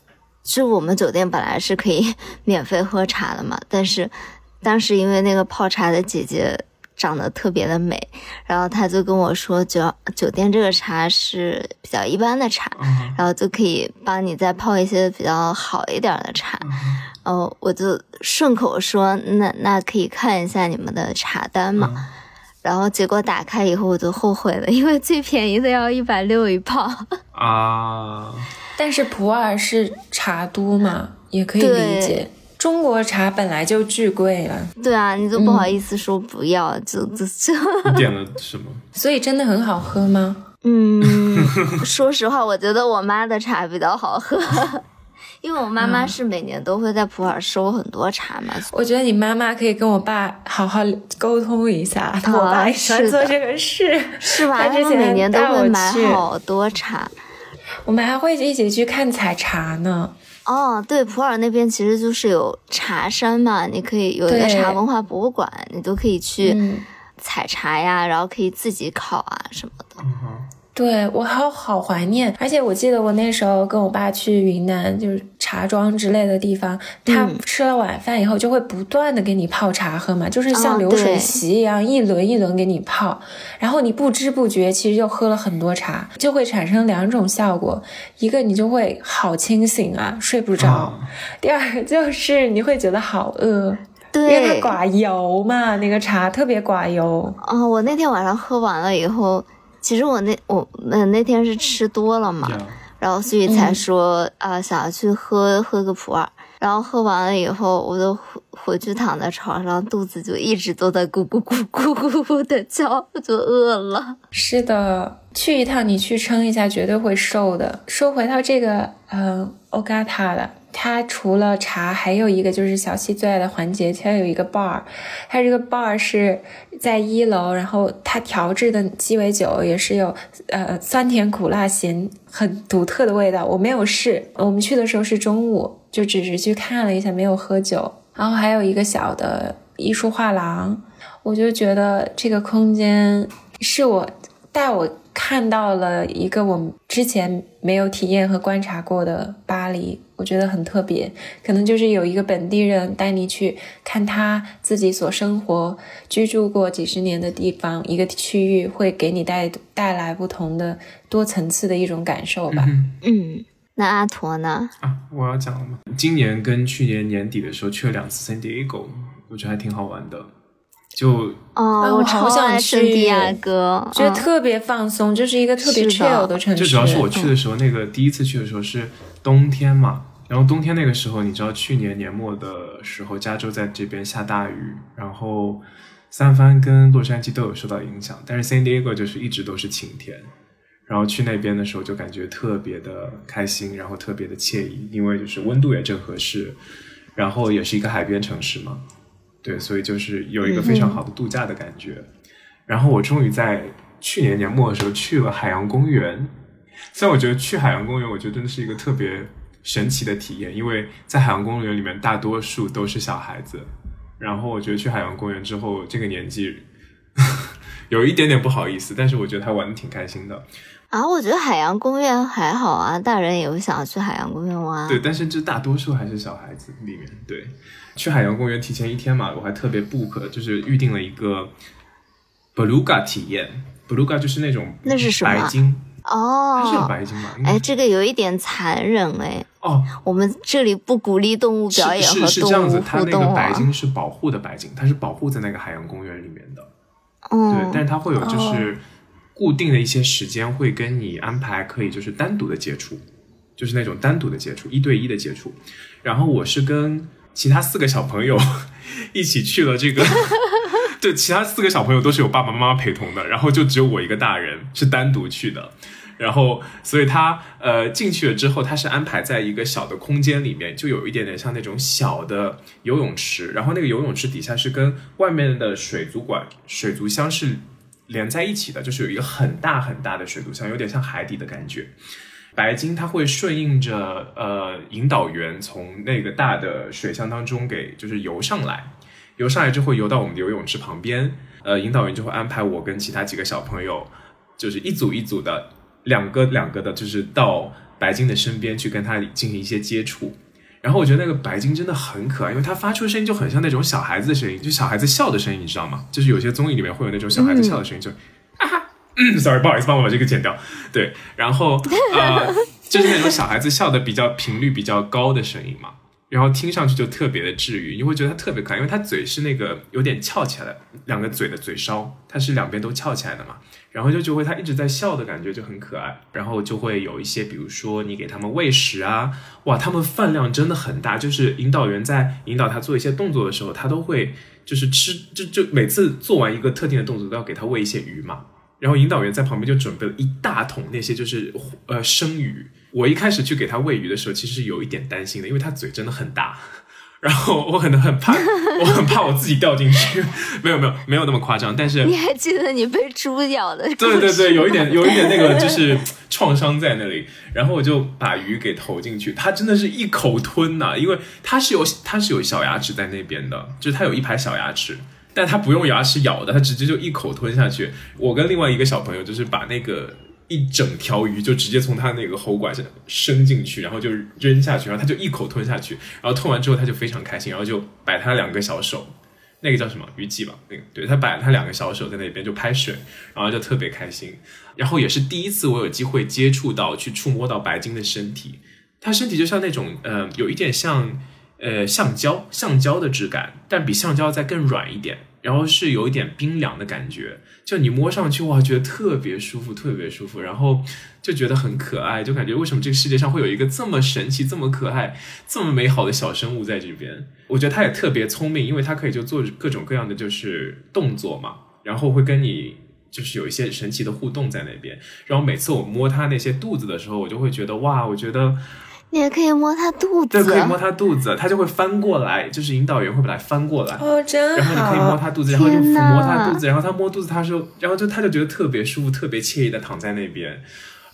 就我们酒店本来是可以 免费喝茶的嘛，但是当时因为那个泡茶的姐姐长得特别的美，然后她就跟我说，酒酒店这个茶是比较一般的茶，啊然后就可以帮你再泡一些比较好一点的茶。哦，我就顺口说，那那可以看一下你们的茶单嘛。然后结果打开以后我就后悔了，因为最便宜的要一百六一泡。啊，但是普洱是茶都嘛，也可以理解。中国茶本来就巨贵了，对啊，你就不好意思说不要，就就就，你点了什么？所以真的很好喝吗？嗯，说实话，我觉得我妈的茶比较好喝，因为我妈妈是每年都会在普洱收很多茶嘛。我觉得你妈妈可以跟我爸好好沟通一下，我爸喜欢做这个事，是吧？他之前每年都会买好多茶，我们还会一起去看采茶呢。哦，对，普洱那边其实就是有茶山嘛，你可以有一个茶文化博物馆，你都可以去采茶呀，然后可以自己烤啊什么的。对我好好怀念，而且我记得我那时候跟我爸去云南，就是茶庄之类的地方，他吃了晚饭以后就会不断的给你泡茶喝嘛，就是像流水席一样，一轮一轮给你泡，然后你不知不觉其实就喝了很多茶，就会产生两种效果，一个你就会好清醒啊，睡不着；第二就是你会觉得好饿，因为它寡油嘛，那个茶特别寡油。哦，我那天晚上喝完了以后。其实我那我那那天是吃多了嘛，然后所以才说啊想要去喝喝个普洱，然后喝完了以后，我就回回去躺在床上，肚子就一直都在咕咕咕咕咕咕的叫，我就饿了。是的，去一趟你去称一下，绝对会瘦的。说回到这个嗯欧嘎塔了。它除了茶，还有一个就是小西最爱的环节，它有一个 bar，它这个 bar 是在一楼，然后它调制的鸡尾酒也是有呃酸甜苦辣咸很独特的味道。我没有试，我们去的时候是中午，就只是去看了一下，没有喝酒。然后还有一个小的艺术画廊，我就觉得这个空间是我带我。看到了一个我们之前没有体验和观察过的巴黎，我觉得很特别。可能就是有一个本地人带你去看他自己所生活、居住过几十年的地方，一个区域会给你带带来不同的多层次的一种感受吧。嗯，那阿驼呢？啊，我要讲了吗？今年跟去年年底的时候去了两次 San Diego，我觉得还挺好玩的。就哦，我超想去亚哥，觉得特别放松，就是一个特别 chill 的城市。就主要是我去的时候，那个第一次去的时候是冬天嘛，然后冬天那个时候，你知道去年年末的时候，加州在这边下大雨，然后三藩跟洛杉矶都有受到影响，但是 San Diego 就是一直都是晴天，然后去那边的时候就感觉特别的开心，然后特别的惬意，因为就是温度也正合适，然后也是一个海边城市嘛。对，所以就是有一个非常好的度假的感觉。然后我终于在去年年末的时候去了海洋公园。虽然我觉得去海洋公园，我觉得真的是一个特别神奇的体验，因为在海洋公园里面大多数都是小孩子。然后我觉得去海洋公园之后，这个年纪 有一点点不好意思，但是我觉得他玩的挺开心的。啊，我觉得海洋公园还好啊，大人也会想要去海洋公园玩。对，但是这大多数还是小孩子里面对。去海洋公园提前一天嘛，我还特别 book，就是预定了一个 beluga 体验。beluga 就是那种那是什么白鲸哦，是白鲸吗？哎，这个有一点残忍哎。哦，我们这里不鼓励动物表演和动物互动啊。白鲸是保护的白鲸，它是保护在那个海洋公园里面的。嗯，对，但是它会有就是固定的一些时间会跟你安排，可以就是单独的接触，就是那种单独的接触，一对一的接触。然后我是跟。其他四个小朋友 一起去了这个，对，其他四个小朋友都是有爸爸妈妈陪同的，然后就只有我一个大人是单独去的，然后所以他呃进去了之后，他是安排在一个小的空间里面，就有一点点像那种小的游泳池，然后那个游泳池底下是跟外面的水族馆、水族箱是连在一起的，就是有一个很大很大的水族箱，有点像海底的感觉。白鲸它会顺应着呃引导员从那个大的水箱当中给就是游上来，游上来之后游到我们的游泳池旁边，呃引导员就会安排我跟其他几个小朋友，就是一组一组的，两个两个的，就是到白鲸的身边去跟它进行一些接触。然后我觉得那个白鲸真的很可爱，因为它发出的声音就很像那种小孩子的声音，就小孩子笑的声音，你知道吗？就是有些综艺里面会有那种小孩子笑的声音，就啊哈。嗯，sorry，不好意思，帮我把这个剪掉。对，然后呃，就是那种小孩子笑的比较频率比较高的声音嘛，然后听上去就特别的治愈，你会觉得它特别可爱，因为它嘴是那个有点翘起来的，两个嘴的嘴梢，它是两边都翘起来的嘛，然后就就会它一直在笑的感觉就很可爱，然后就会有一些，比如说你给他们喂食啊，哇，他们饭量真的很大，就是引导员在引导他做一些动作的时候，他都会就是吃，就就每次做完一个特定的动作都要给他喂一些鱼嘛。然后引导员在旁边就准备了一大桶那些就是呃生鱼，我一开始去给它喂鱼的时候，其实有一点担心的，因为它嘴真的很大。然后我可能很怕，我很怕我自己掉进去。没有没有没有那么夸张，但是你还记得你被猪咬的？对对对，有一点有一点那个就是创伤在那里。然后我就把鱼给投进去，它真的是一口吞呐，因为它是有它是有小牙齿在那边的，就是它有一排小牙齿，但它不用牙齿咬的，它直接就一口吞下去。我跟另外一个小朋友就是把那个。一整条鱼就直接从他那个喉管上伸进去，然后就扔下去，然后他就一口吞下去，然后吞完之后他就非常开心，然后就摆他两个小手，那个叫什么鱼鲫吧？那个对他摆了他两个小手在那边就拍水，然后就特别开心。然后也是第一次我有机会接触到去触摸到白鲸的身体，它身体就像那种呃有一点像呃橡胶橡胶的质感，但比橡胶再更软一点。然后是有一点冰凉的感觉，就你摸上去哇，觉得特别舒服，特别舒服，然后就觉得很可爱，就感觉为什么这个世界上会有一个这么神奇、这么可爱、这么美好的小生物在这边？我觉得它也特别聪明，因为它可以就做各种各样的就是动作嘛，然后会跟你就是有一些神奇的互动在那边。然后每次我摸它那些肚子的时候，我就会觉得哇，我觉得。你也可以摸它肚子，对，可以摸它肚子，它就会翻过来，就是引导员会把它翻过来，哦，真好。然后你可以摸它肚子，然后就抚摸它肚子，然后它摸肚子，它说，然后就它就觉得特别舒服，特别惬意的躺在那边。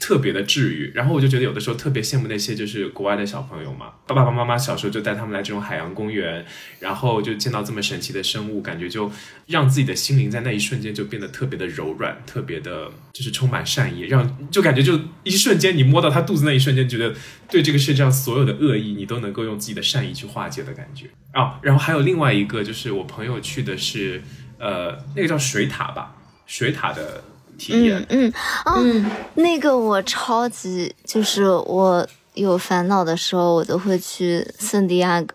特别的治愈，然后我就觉得有的时候特别羡慕那些就是国外的小朋友嘛，爸爸妈妈小时候就带他们来这种海洋公园，然后就见到这么神奇的生物，感觉就让自己的心灵在那一瞬间就变得特别的柔软，特别的就是充满善意，让就感觉就一瞬间你摸到他肚子那一瞬间，觉得对这个世界上所有的恶意你都能够用自己的善意去化解的感觉啊。然后还有另外一个就是我朋友去的是呃那个叫水塔吧，水塔的。嗯嗯。嗯，那个我超级就是我有烦恼的时候，我都会去圣地亚哥，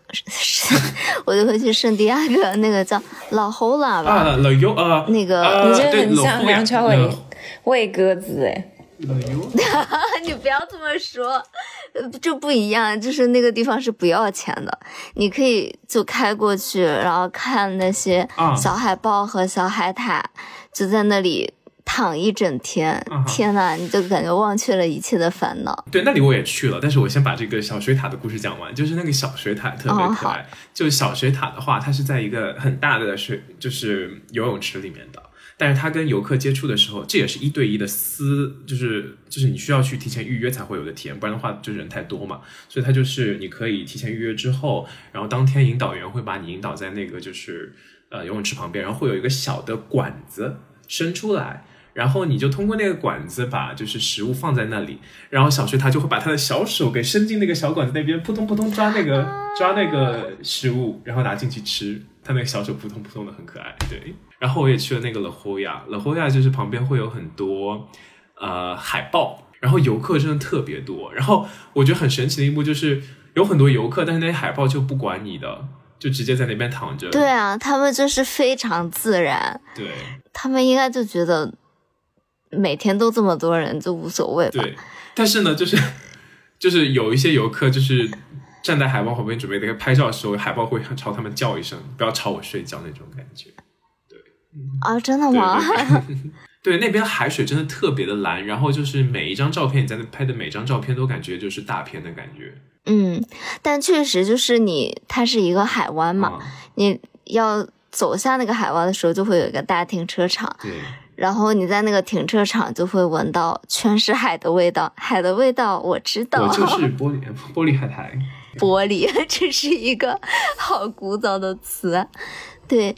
我都会去圣地亚哥那个叫老侯拉吧，啊老尤啊，那个你这很像梁朝伟喂鸽子哎，你不要这么说，就不一样，就是那个地方是不要钱的，你可以就开过去，然后看那些小海豹和小海獭就在那里。躺一整天，天呐，你就感觉忘却了一切的烦恼。对，那里我也去了，但是我先把这个小水塔的故事讲完。就是那个小水塔特别可爱。就小水塔的话，它是在一个很大的水，就是游泳池里面的。但是它跟游客接触的时候，这也是一对一的私，就是就是你需要去提前预约才会有的体验，不然的话就人太多嘛。所以它就是你可以提前预约之后，然后当天引导员会把你引导在那个就是呃游泳池旁边，然后会有一个小的管子伸出来。然后你就通过那个管子把就是食物放在那里，然后小水獭就会把它的小手给伸进那个小管子那边，扑通扑通抓那个抓那个食物，然后拿进去吃。它那个小手扑通扑通的很可爱。对，然后我也去了那个 La Jolla，La Jolla 就是旁边会有很多呃海豹，然后游客真的特别多。然后我觉得很神奇的一幕就是有很多游客，但是那些海豹就不管你的，就直接在那边躺着。对啊，他们就是非常自然。对，他们应该就觉得。每天都这么多人就无所谓吧。对，但是呢，就是就是有一些游客就是站在海豹旁边准备那个拍照的时候，海豹会朝他们叫一声，不要吵我睡觉那种感觉。对，啊，真的吗？对，那边海水真的特别的蓝，然后就是每一张照片你在那拍的每张照片都感觉就是大片的感觉。嗯，但确实就是你，它是一个海湾嘛，你要走下那个海湾的时候，就会有一个大停车场。对。然后你在那个停车场就会闻到全是海的味道，海的味道我知道。我就是 玻璃 玻璃海苔。玻璃，这是一个好古早的词。对。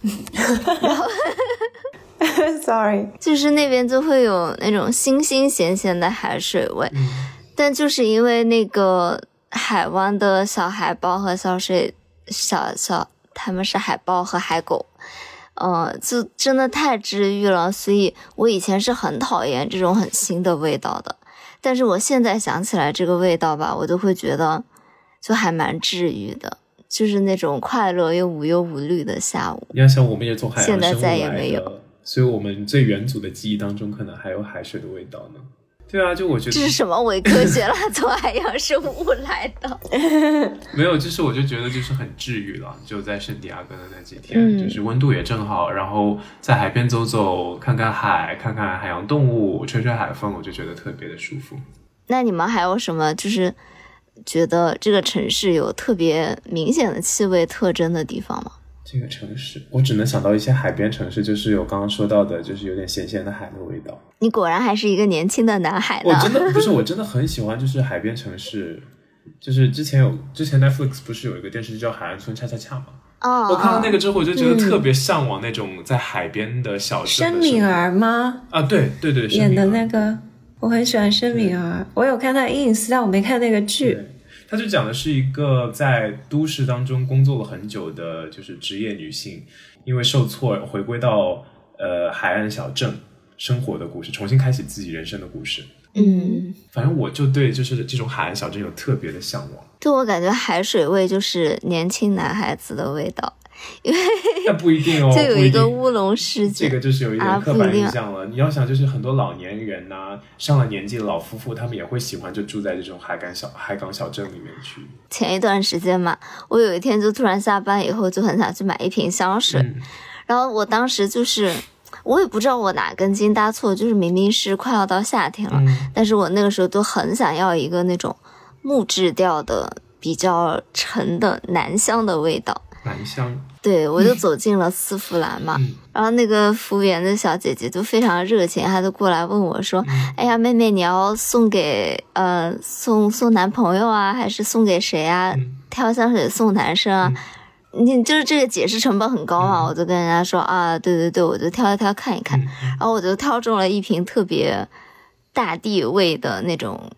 然后，sorry，就是那边就会有那种新新咸咸的海水味，但就是因为那个海湾的小海豹和小水小小，他们是海豹和海狗。嗯，就真的太治愈了，所以我以前是很讨厌这种很腥的味道的，但是我现在想起来这个味道吧，我都会觉得就还蛮治愈的，就是那种快乐又无忧无虑的下午。你要想，我们也从海洋现在再也没有，所以我们最远祖的记忆当中，可能还有海水的味道呢。对啊，就我觉得这是什么伪科学了？从海洋生物来的？没有，就是我就觉得就是很治愈了。就在圣地亚哥的那几天，就是温度也正好，然后在海边走走，看看海，看看海洋动物，吹吹海风，我就觉得特别的舒服。那你们还有什么就是觉得这个城市有特别明显的气味特征的地方吗？这个城市，我只能想到一些海边城市，就是有刚刚说到的，就是有点咸咸的海的味道。你果然还是一个年轻的男孩呢。我真的不是，我真的很喜欢，就是海边城市。就是之前有，之前 Netflix 不是有一个电视剧叫《海岸村恰恰恰》吗？哦，我看到那个之后，我就觉得特别向往那种在海边的小镇。申敏儿吗？啊，对对对，演的那个，我很喜欢申敏儿。我有看她 ins，但我没看那个剧。他就讲的是一个在都市当中工作了很久的，就是职业女性，因为受挫回归到呃海岸小镇生活的故事，重新开启自己人生的故事。嗯，反正我就对就是这种海岸小镇有特别的向往。对我感觉海水味就是年轻男孩子的味道，因为 那不一定哦，就有一个乌龙事件，这个就是有一点刻板印象了。你要想，就是很多老年人呐，上了年纪的老夫妇，他们也会喜欢就住在这种海港小海港小镇里面去。前一段时间嘛，我有一天就突然下班以后就很想去买一瓶香水，然后我当时就是。我也不知道我哪根筋搭错，就是明明是快要到夏天了，但是我那个时候都很想要一个那种木质调的、比较沉的男香的味道。男香。对，我就走进了丝芙兰嘛，然后那个服务员的小姐姐就非常热情，她就过来问我说：“哎呀，妹妹，你要送给呃送送男朋友啊，还是送给谁啊？挑香水送男生啊？”你就是这个解释成本很高嘛？我就跟人家说啊，对对对，我就挑一挑看一看，然后我就挑中了一瓶特别大地味的那种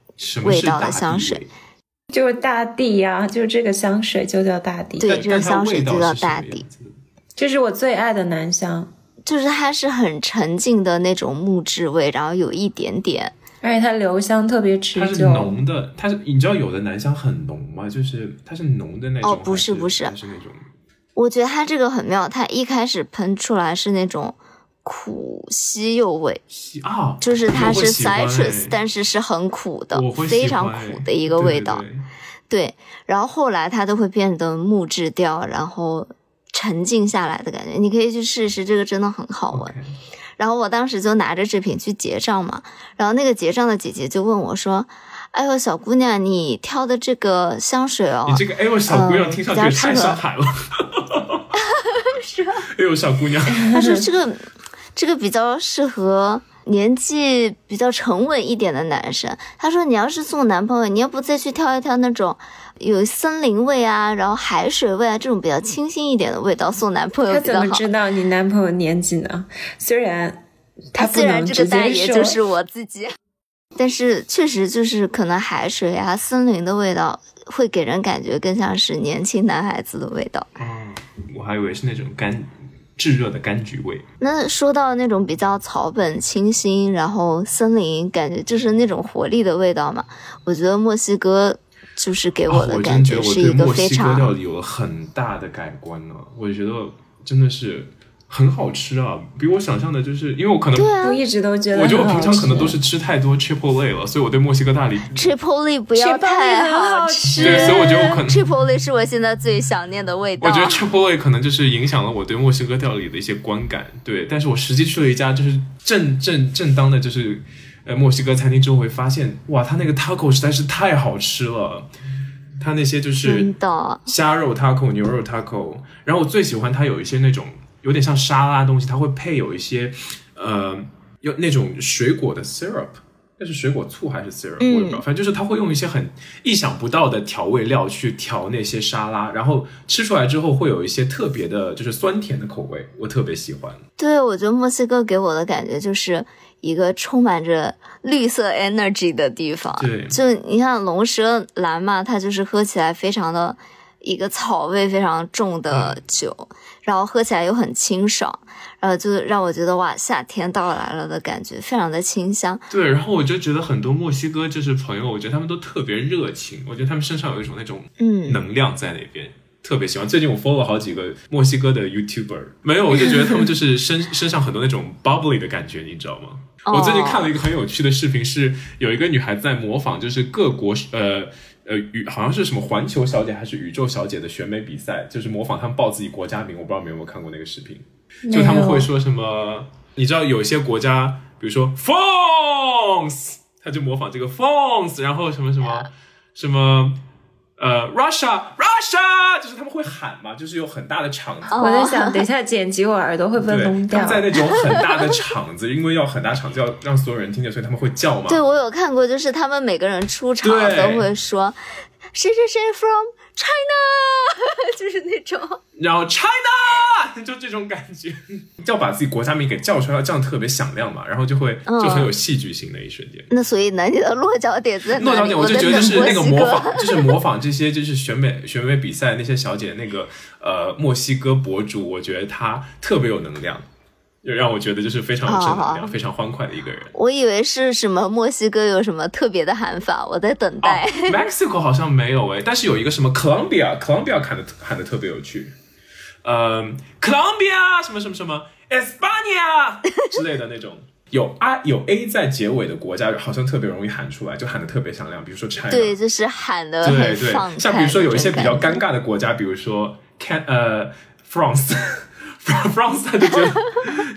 味道的香水，就是大地呀，就是这个香水就叫大地，对，这个香水就叫大地，这是我最爱的男香，就是它是很沉静的那种木质味，然后有一点点，而且它留香特别持久，它是浓的，它是你知道有的男香很浓吗？就是它是浓的那种，哦，不是不是，是那种。我觉得它这个很妙，它一开始喷出来是那种苦西柚味，啊，就是它是 citrus，但是是很苦的，非常苦的一个味道。对，然后后来它都会变得木质调，然后沉静下来的感觉。你可以去试试，这个真的很好闻。然后我当时就拿着这瓶去结账嘛，然后那个结账的姐姐就问我说：“哎呦，小姑娘，你挑的这个香水哦，你这个哎呦，小姑娘听上去太上海了。”是吧？哎呦，小姑娘 她说这个这个比较适合年纪比较沉稳一点的男生。他说你要是送男朋友，你要不再去挑一挑那种有森林味啊，然后海水味啊这种比较清新一点的味道送男朋友比较好。他怎么知道你男朋友年纪呢？虽然他虽然这个大爷就是我自己，但是确实就是可能海水啊、森林的味道会给人感觉更像是年轻男孩子的味道。我还以为是那种柑炙热的柑橘味。那说到那种比较草本清新，然后森林感觉就是那种活力的味道嘛。我觉得墨西哥就是给我的感觉是一个非常料理有了很大的改观呢。我觉得真的是。很好吃啊，比我想象的，就是因为我可能对我一直都觉得，我觉得我平常可能都是吃太多 Chipotle 了，所以我对墨西哥大理 Chipotle 不要太好吃，对，所以我觉得我可能 Chipotle 是我现在最想念的味道。我觉得 Chipotle 可能就是影响了我对墨西哥料理的一些观感，对。但是我实际去了一家就是正正正当的，就是呃墨西哥餐厅之后，会发现哇，他那个 taco 实在是太好吃了，他那些就是虾肉 taco、牛肉 taco，然后我最喜欢它有一些那种。有点像沙拉东西，它会配有一些，呃，有那种水果的 syrup，那是水果醋还是 syrup？我也不知道，反正就是他会用一些很意想不到的调味料去调那些沙拉，然后吃出来之后会有一些特别的，就是酸甜的口味，我特别喜欢。对，我觉得墨西哥给我的感觉就是一个充满着绿色 energy 的地方。对，就你看龙舌兰嘛，它就是喝起来非常的。一个草味非常重的酒，然后喝起来又很清爽，然后就让我觉得哇，夏天到来了的感觉，非常的清香。对，然后我就觉得很多墨西哥就是朋友，我觉得他们都特别热情，我觉得他们身上有一种那种嗯能量在那边，特别喜欢。最近我 follow 了好几个墨西哥的 YouTuber，没有，我就觉得他们就是身 身上很多那种 bubbly 的感觉，你知道吗？我最近看了一个很有趣的视频，是有一个女孩在模仿，就是各国呃。呃，宇好像是什么环球小姐还是宇宙小姐的选美比赛，就是模仿他们报自己国家名。我不知道你有没有看过那个视频，就他们会说什么？你知道有些国家，比如说 France，他就模仿这个 phones，然后什么什么什么呃 Russia Russia，就是他们会喊嘛，就是有很大的场子。我在想，等一下剪辑我耳朵会不会对，聋掉他们？在那种很大的场子，因为要很大场子，要让所有人听见，所以他们会叫嘛。对，我有看过，就是他们每个人出场对都会说谁谁谁 from China，就是那种。然后 China 就这种感觉，要把自己国家名给叫出来，要这样特别响亮嘛，然后就会嗯就很有戏剧性的一瞬间。那所以呢，你的落脚点在哪？落脚点，我就觉得就是那个模仿，就是模仿这些就是选美选美比赛那些小姐那个呃墨西哥博主，我觉得她特别有能量，就让我觉得就是非常有正能量、非常欢快的一个人。我以为是什么墨西哥有什么特别的喊法，我在等待。哦、Mexico 好像没有诶，但是有一个什么 Colombia，Colombia 喊的喊的特别有趣，呃，Colombia 什么什么什么 Espana 之类的那种。有 I 有 A 在结尾的国家，好像特别容易喊出来，就喊的特别响亮。比如说 China，对，就是喊的对很对放，像比如说有一些比较尴尬的国家，比如说 Can 呃 France。France 他就觉得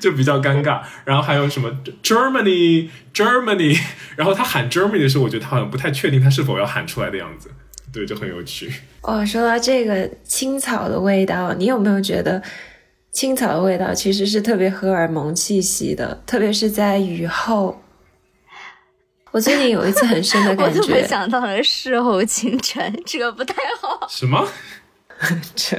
就比较尴尬，然后还有什么 Germany Germany，然后他喊 Germany 的时候，我觉得他好像不太确定他是否要喊出来的样子，对，就很有趣。哦，说到这个青草的味道，你有没有觉得青草的味道其实是特别荷尔蒙气息的，特别是在雨后。我最近有一次很深的 我感怎么觉，想到了事后清晨，这个不太好。什么？这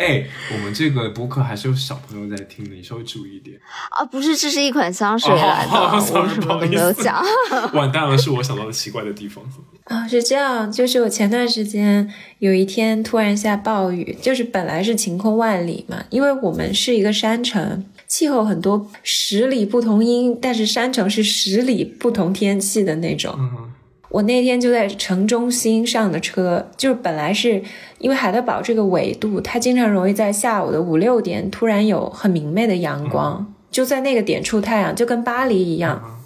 哎，我们这个播客还是有小朋友在听的，你稍微注意一点。啊，不是，这是一款香水来的，哦我 sorry，什么都不好意思没有讲。完蛋了，是我想到的奇怪的地方。啊，是这样，就是我前段时间有一天突然下暴雨，就是本来是晴空万里嘛，因为我们是一个山城，气候很多十里不同音，但是山城是十里不同天气的那种。嗯我那天就在城中心上的车，就是本来是因为海德堡这个纬度，它经常容易在下午的五六点突然有很明媚的阳光，就在那个点出太阳，就跟巴黎一样。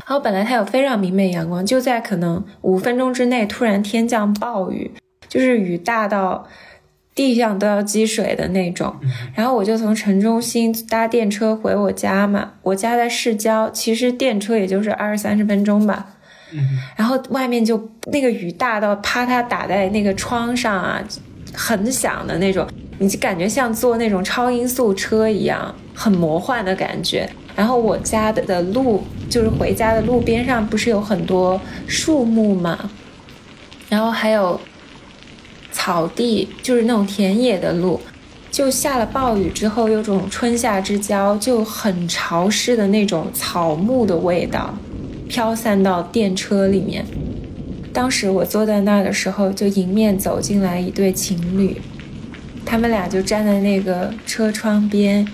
然后本来它有非常明媚阳光，就在可能五分钟之内突然天降暴雨，就是雨大到地上都要积水的那种。然后我就从城中心搭电车回我家嘛，我家在市郊，其实电车也就是二三十分钟吧。然后外面就那个雨大到啪嗒打在那个窗上啊，很响的那种，你就感觉像坐那种超音速车一样，很魔幻的感觉。然后我家的的路就是回家的路边上不是有很多树木嘛，然后还有草地，就是那种田野的路。就下了暴雨之后，有种春夏之交，就很潮湿的那种草木的味道。飘散到电车里面。当时我坐在那儿的时候，就迎面走进来一对情侣，他们俩就站在那个车窗边，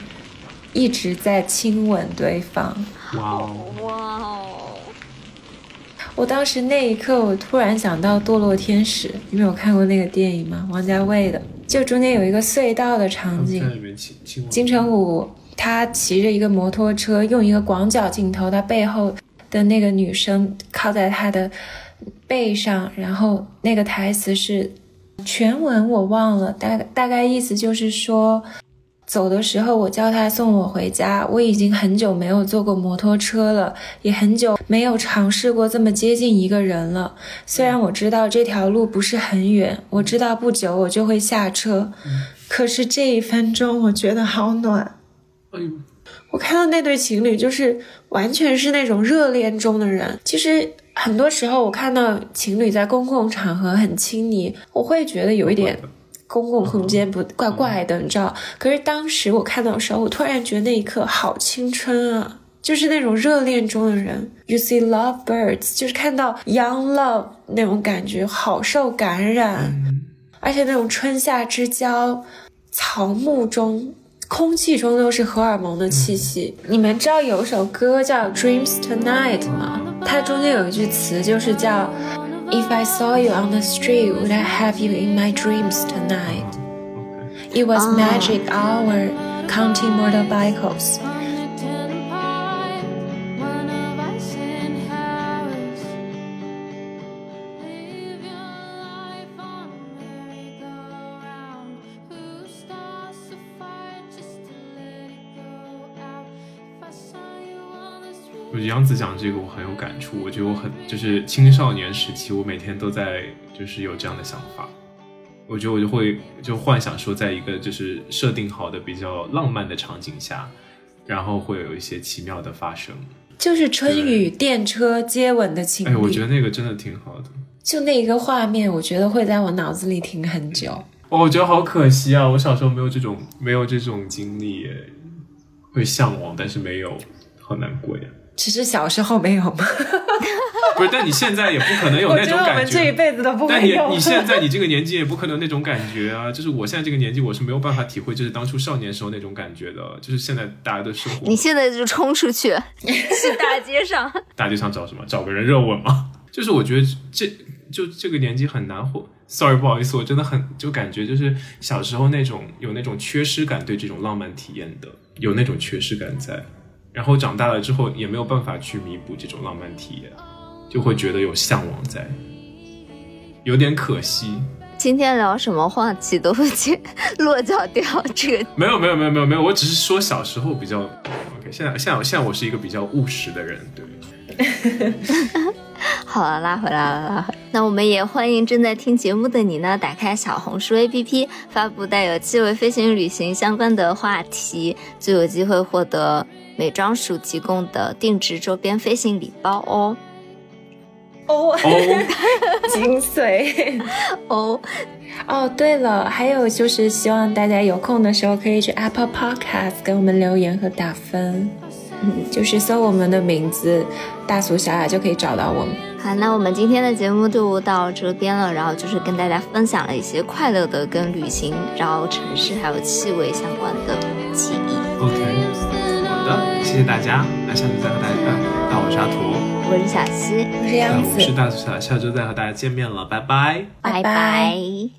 一直在亲吻对方。哇哦！哇哦！我当时那一刻，我突然想到《堕落天使》，你们有看过那个电影吗？王家卫的，就中间有一个隧道的场景，金城武他骑着一个摩托车，用一个广角镜头，他背后的那个女生靠在他的背上，然后那个台词是全文我忘了，大大概意思就是说，走的时候我叫他送我回家，我已经很久没有坐过摩托车了，也很久没有尝试过这么接近一个人了。虽然我知道这条路不是很远，我知道不久我就会下车，可是这一分钟我觉得好暖。哎呦，我看到那对情侣，就是完全是那种热恋中的人。其实很多时候，我看到情侣在公共场合很亲昵，我会觉得有一点公共空间不怪怪的，你知道？可是当时我看到的时候，我突然觉得那一刻好青春啊！就是那种热恋中的人，You see love birds，就是看到 young love 那种感觉，好受感染，而且那种春夏之交，草木中。空气中都是荷尔蒙的气息。你们知道有一首歌叫《Dreams Tonight》吗？它中间有一句词就是叫 "If I saw you on the street, would I have you in my dreams tonight?" It was magic hour, counting motorbikes. 杨子讲这个我很有感触，我觉得我很就是青少年时期，我每天都在就是有这样的想法，我觉得我就会就幻想说，在一个就是设定好的比较浪漫的场景下，然后会有一些奇妙的发生。就是春雨电车接吻的情哎，我觉，得那个真的挺好的。就那一个画面，我觉得会在我脑子里停很久。哦，我觉得好可惜啊！我小时候没有这种没有这种经历，会向往，但是没有，好难过呀。只是小时候没有吗？不是，但你现在也不可能有我觉得我那种感们这一辈子都不但你会有。你现在你这个年纪也不可能有那种感觉啊！就是我现在这个年纪，我是没有办法体会，就是当初少年时候那种感觉的。就是现在大家的生活你，现在就冲出去，去大街上。大街上找什么？找个人热吻吗？就是我觉得这就这个年纪很难活。Sorry，不好意思，我真的很就感觉就是小时候那种有那种缺失感，对这种浪漫体验的有那种缺失感在，然后长大了之后也没有办法去弥补这种浪漫体验，就会觉得有向往在，有点可惜。今天聊什么话题都会去落脚掉这个。没有没有没有没有没有，我只是说小时候比较 OK，现在现在现在我是一个比较务实的人，对。好了，拉回来了，拉回来。那我们也欢迎正在听节目的你呢，打开小红书 APP，发布带有气味飞行旅行相关的话题，就有机会获得美妆署提供的定制周边飞行礼包哦。哦，哦，精髓。哦，哦，对了，还有就是希望大家有空的时候可以去 Apple Podcast 给我们留言和打分，嗯，就是搜我们的名字“大俗小雅”就可以找到我们。好，那我们今天的节目就到这边了，然后就是跟大家分享了一些快乐的跟旅行、然后城市还有气味相关的，谢谢大家，那下次再和大家，嗯，那我是阿图，我是小溪，我是那杨子。我是，大小，下周再和大家见面了，拜拜。拜拜。拜拜